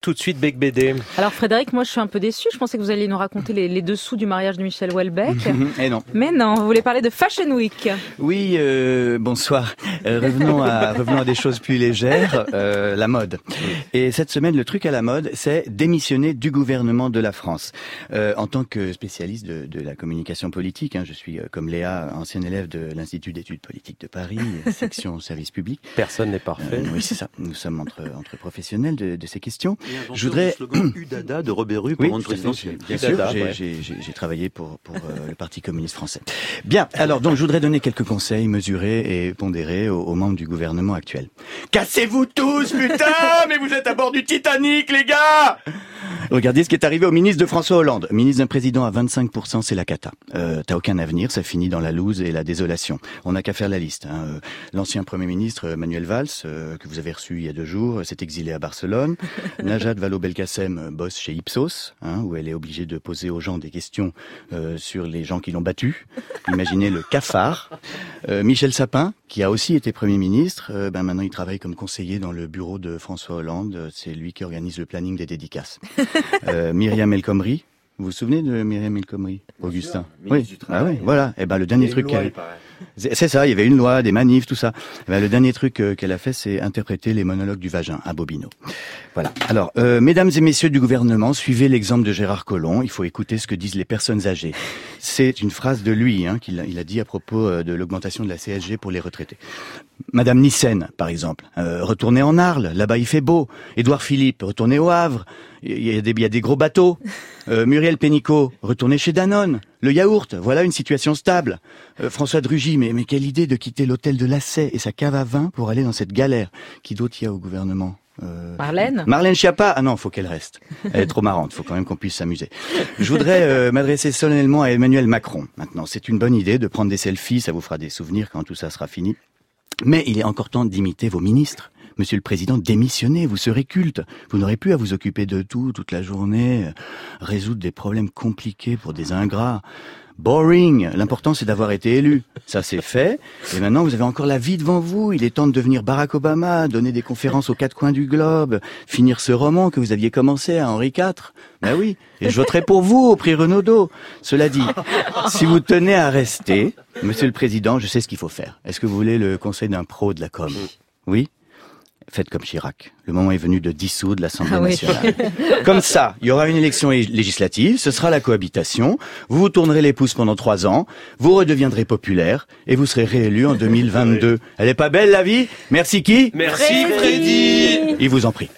Tout de suite, Bec BD. Alors Frédéric, moi je suis un peu déçu. Je pensais que vous alliez nous raconter les, dessous du mariage de Michel Houellebecq. Et non. Mais non, vous voulez parler de Fashion Week. Oui, euh, bonsoir. Euh, revenons, à, revenons à des choses plus légères, euh, la mode. Et cette semaine, le truc à la mode, c'est démissionner du gouvernement de la France. Euh, en tant que spécialiste de, de la communication politique, hein, je suis euh, comme Léa, ancien élève de l'Institut d'études politiques de Paris, section service public. Personne n'est parfait. Euh, oui, c'est ça. Nous sommes entre, entre professionnels de, de ces questions. Je voudrais Udada de Robert Rue pour Oui, rendre tout à fait. présidentiel. Bien sûr, j'ai travaillé pour, pour euh, le Parti communiste français. Bien, alors donc je voudrais donner quelques conseils mesurés et pondérés aux, aux membres du gouvernement actuel. Cassez-vous tous, putain Mais vous êtes à bord du Titanic, les gars Regardez ce qui est arrivé au ministre de François Hollande. Ministre d'un président à 25%, c'est la cata. Euh, T'as aucun avenir, ça finit dans la loose et la désolation. On n'a qu'à faire la liste. hein. Euh, L'ancien Premier ministre euh, Manuel Valls, euh, que vous avez reçu il y a deux jours, s'est exilé à Barcelone. Najat Vallaud-Belkacem bosse chez Ipsos, hein, où elle est obligée de poser aux gens des questions euh, sur les gens qui l'ont battu. Imaginez le cafard. Euh, Michel Sapin, qui a aussi été Premier ministre, euh, ben maintenant il travaille comme conseiller dans le bureau de François Hollande. C'est lui qui organise le planning des dédicaces. Euh, Myriam El Khomri. Vous vous souvenez de Myriam El Khomri, Augustin Oui. Ah oui, voilà. Et ben le dernier truc qu'elle c'est c'est ça, il y avait une loi, des manifs, tout ça. Eh ben, le dernier truc euh, qu'elle a fait, c'est interpréter les monologues du vagin à Bobino. Voilà. Alors, euh, mesdames et messieurs du gouvernement, suivez l'exemple de Gérard Collomb. Il faut écouter ce que disent les personnes âgées. C'est une phrase de lui hein, qu'il a, il a dit à propos euh, de l'augmentation de la CSG pour les retraités. Madame Nissen, par exemple, euh, retournez en Arles, là-bas il fait beau. Édouard Philippe, retournez au Havre, il y a des, il y a des gros bateaux. Euh, Muriel Pénicaud, retournez chez Danone. Le yaourt, voilà une situation stable. Euh, François Drugy, mais, mais quelle idée de quitter l'hôtel de Lasset et sa cave à vin pour aller dans cette galère. Qui d'autre y a au gouvernement Euh, Marlène Marlène Schiappa Ah non, faut qu'elle reste. Elle est trop marrante, faut quand même qu'on puisse s'amuser. Je voudrais euh, m'adresser solennellement à Emmanuel Macron. Maintenant, c'est une bonne idée de prendre des selfies, ça vous fera des souvenirs quand tout ça sera fini. Mais il est encore temps d'imiter vos ministres. Monsieur le Président, démissionnez, vous serez culte. Vous n'aurez plus à vous occuper de tout toute la journée, euh, résoudre des problèmes compliqués pour des ingrats. Boring. L'important, c'est d'avoir été élu. Ça, c'est fait. Et maintenant, vous avez encore la vie devant vous. Il est temps de devenir Barack Obama, donner des conférences aux quatre coins du globe, finir ce roman que vous aviez commencé à Henri IV. Ben oui. Et je voterai pour vous au prix Renaudot. Cela dit, si vous tenez à rester, Monsieur le Président, je sais ce qu'il faut faire. Est-ce que vous voulez le conseil d'un pro de la com? Oui? Faites comme Chirac. Le moment est venu de dissoudre l'Assemblée Ah oui. nationale. Comme ça, il y aura une élection législative, ce sera la cohabitation, vous vous tournerez les pouces pendant trois ans, vous redeviendrez populaire et vous serez réélu en 2022. Elle est pas belle la vie? Merci qui? Merci, Freddy. Il vous en prie.